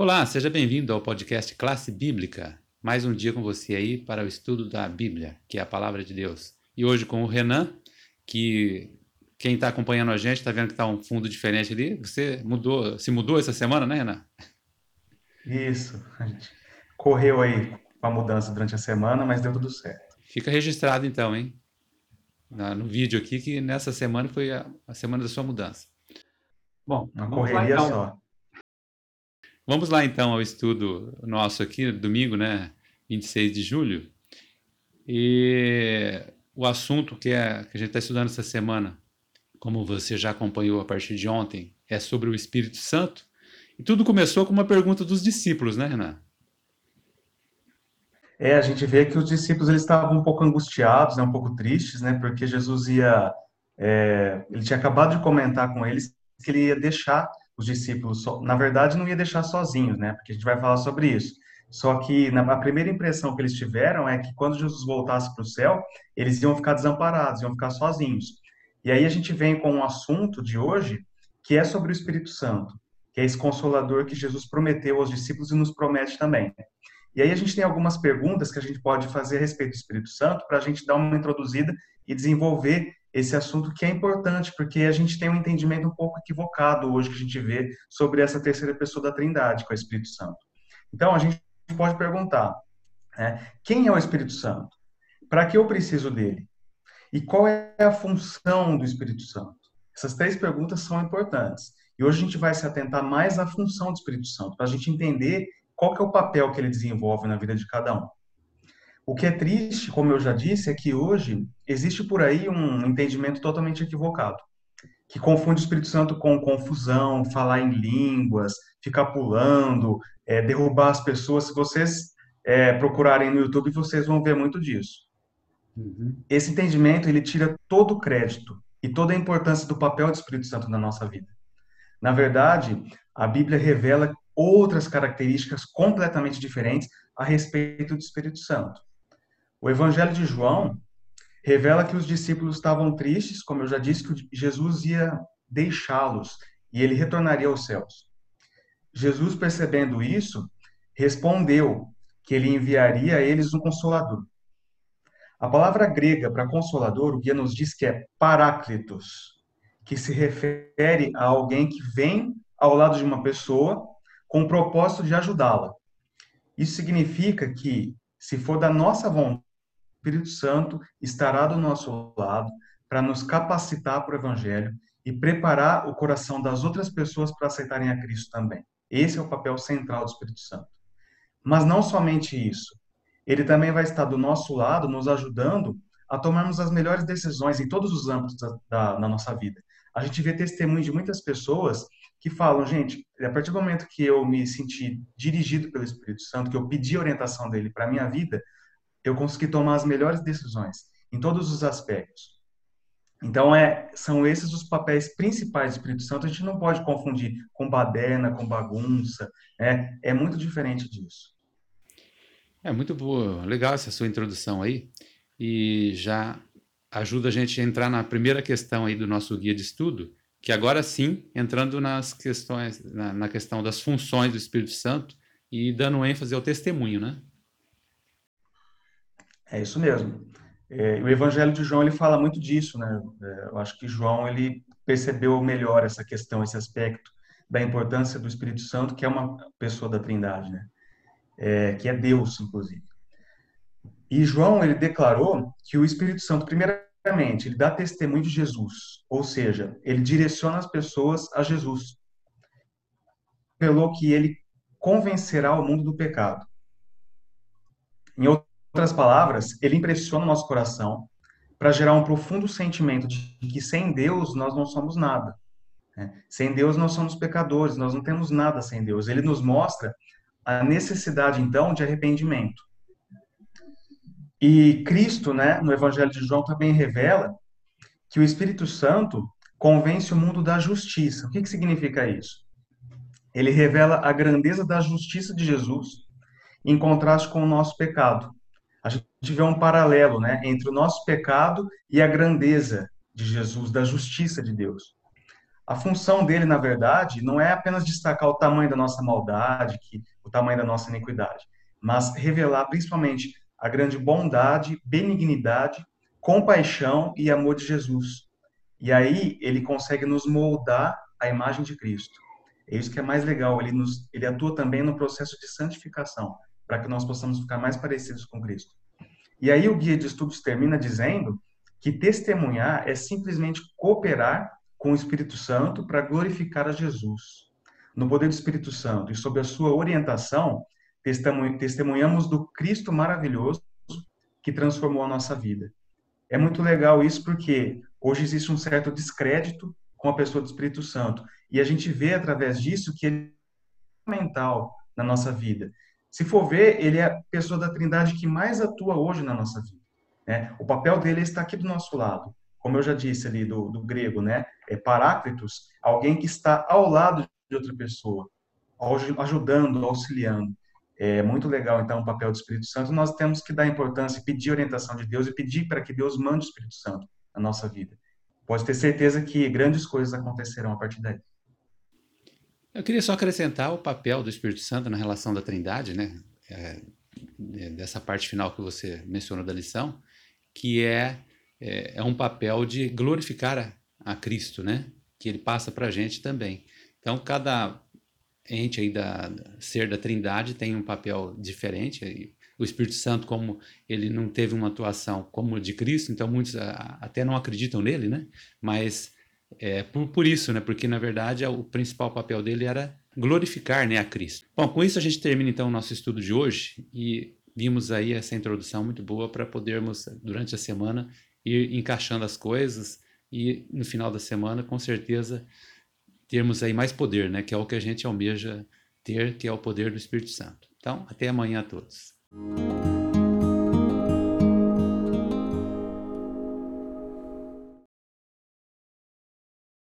Olá, seja bem-vindo ao podcast Classe Bíblica. Mais um dia com você aí para o estudo da Bíblia, que é a palavra de Deus. E hoje com o Renan, que quem está acompanhando a gente está vendo que está um fundo diferente ali. Você mudou, se mudou essa semana, né, Renan? Isso. A gente correu aí com a mudança durante a semana, mas deu tudo certo. Fica registrado então, hein? no vídeo aqui que nessa semana foi a, a semana da sua mudança. Bom, uma correria lá, então. só. Vamos lá então ao estudo nosso aqui, domingo, né? 26 de julho. E o assunto que, é, que a gente está estudando essa semana, como você já acompanhou a partir de ontem, é sobre o Espírito Santo. E tudo começou com uma pergunta dos discípulos, né, Renan? É, a gente vê que os discípulos eles estavam um pouco angustiados, né, um pouco tristes, né, porque Jesus ia, é, ele tinha acabado de comentar com eles que ele ia deixar os discípulos, na verdade, não ia deixar sozinhos, né? Porque a gente vai falar sobre isso. Só que na, a primeira impressão que eles tiveram é que quando Jesus voltasse para o céu, eles iam ficar desamparados, iam ficar sozinhos. E aí a gente vem com um assunto de hoje que é sobre o Espírito Santo, que é esse consolador que Jesus prometeu aos discípulos e nos promete também. E aí a gente tem algumas perguntas que a gente pode fazer a respeito do Espírito Santo para a gente dar uma introduzida e desenvolver esse assunto que é importante, porque a gente tem um entendimento um pouco equivocado hoje que a gente vê sobre essa terceira pessoa da Trindade, com é o Espírito Santo. Então, a gente pode perguntar: né, quem é o Espírito Santo? Para que eu preciso dele? E qual é a função do Espírito Santo? Essas três perguntas são importantes. E hoje a gente vai se atentar mais à função do Espírito Santo, para a gente entender qual que é o papel que ele desenvolve na vida de cada um. O que é triste, como eu já disse, é que hoje existe por aí um entendimento totalmente equivocado, que confunde o Espírito Santo com confusão, falar em línguas, ficar pulando, é, derrubar as pessoas. Se vocês é, procurarem no YouTube, vocês vão ver muito disso. Uhum. Esse entendimento ele tira todo o crédito e toda a importância do papel do Espírito Santo na nossa vida. Na verdade, a Bíblia revela outras características completamente diferentes a respeito do Espírito Santo. O Evangelho de João revela que os discípulos estavam tristes, como eu já disse, que Jesus ia deixá-los e ele retornaria aos céus. Jesus, percebendo isso, respondeu que ele enviaria a eles um consolador. A palavra grega para consolador, o guia nos diz que é paráclitos, que se refere a alguém que vem ao lado de uma pessoa com o propósito de ajudá-la. Isso significa que, se for da nossa vontade, Espírito Santo estará do nosso lado para nos capacitar para o Evangelho e preparar o coração das outras pessoas para aceitarem a Cristo também. Esse é o papel central do Espírito Santo. Mas não somente isso. Ele também vai estar do nosso lado, nos ajudando a tomarmos as melhores decisões em todos os âmbitos da, da, nossa vida. A gente vê testemunho de muitas pessoas que falam, gente, a partir do momento que eu me senti dirigido pelo Espírito Santo, que eu pedi orientação dele para minha vida, eu consegui tomar as melhores decisões em todos os aspectos. Então, é, são esses os papéis principais do Espírito Santo. A gente não pode confundir com baderna, com bagunça. É, é muito diferente disso. É muito boa, legal essa sua introdução aí. E já ajuda a gente a entrar na primeira questão aí do nosso guia de estudo, que agora sim, entrando nas questões, na, na questão das funções do Espírito Santo e dando ênfase ao testemunho, né? É isso mesmo. É, o Evangelho de João ele fala muito disso, né? É, eu acho que João ele percebeu melhor essa questão, esse aspecto da importância do Espírito Santo, que é uma pessoa da Trindade, né? É, que é Deus, inclusive. E João ele declarou que o Espírito Santo, primeiramente, ele dá testemunho de Jesus, ou seja, ele direciona as pessoas a Jesus. Pelo que ele convencerá o mundo do pecado. Em outras palavras, ele impressiona o nosso coração para gerar um profundo sentimento de que sem Deus nós não somos nada. Né? Sem Deus nós somos pecadores, nós não temos nada sem Deus. Ele nos mostra a necessidade, então, de arrependimento. E Cristo, né, no Evangelho de João, também revela que o Espírito Santo convence o mundo da justiça. O que, que significa isso? Ele revela a grandeza da justiça de Jesus em contraste com o nosso pecado a gente vê um paralelo né, entre o nosso pecado e a grandeza de Jesus, da justiça de Deus. a função dele, na verdade, não é apenas destacar o tamanho da nossa maldade, que, o tamanho da nossa iniquidade, mas revelar principalmente a grande bondade, benignidade, compaixão e amor de Jesus. E aí ele consegue nos moldar a imagem de Cristo. É isso que é mais legal. Ele, nos, ele atua também no processo de santificação, para que nós possamos ficar mais parecidos com Cristo. E aí o guia de estudos termina dizendo que testemunhar é simplesmente cooperar com o Espírito Santo para glorificar a Jesus. No poder do Espírito Santo e sob a sua orientação, testemunhamos do Cristo maravilhoso que transformou a nossa vida. É muito legal isso porque hoje existe um certo descrédito com a pessoa do Espírito Santo e a gente vê através disso que ele é fundamental na nossa vida. Se for ver, ele é a pessoa da Trindade que mais atua hoje na nossa vida. Né? O papel dele está aqui do nosso lado. Como eu já disse ali do, do grego, né? É paráclitos, alguém que está ao lado de outra pessoa, ajudando, auxiliando. É muito legal, então, o papel do Espírito Santo. Nós temos que dar importância, pedir orientação de Deus e pedir para que Deus mande o Espírito Santo na nossa vida. Pode ter certeza que grandes coisas acontecerão a partir daí. Eu queria só acrescentar o papel do Espírito Santo na relação da Trindade, né? É, é dessa parte final que você mencionou da lição, que é, é, é um papel de glorificar a, a Cristo, né? Que ele passa para a gente também. Então, cada ente aí da, ser da Trindade tem um papel diferente. O Espírito Santo, como ele não teve uma atuação como de Cristo, então muitos a, até não acreditam nele, né? Mas é por, por isso, né? Porque na verdade o principal papel dele era glorificar, né, a Cristo. Bom, com isso a gente termina então o nosso estudo de hoje e vimos aí essa introdução muito boa para podermos durante a semana ir encaixando as coisas e no final da semana, com certeza, termos aí mais poder, né? Que é o que a gente almeja ter, que é o poder do Espírito Santo. Então, até amanhã a todos.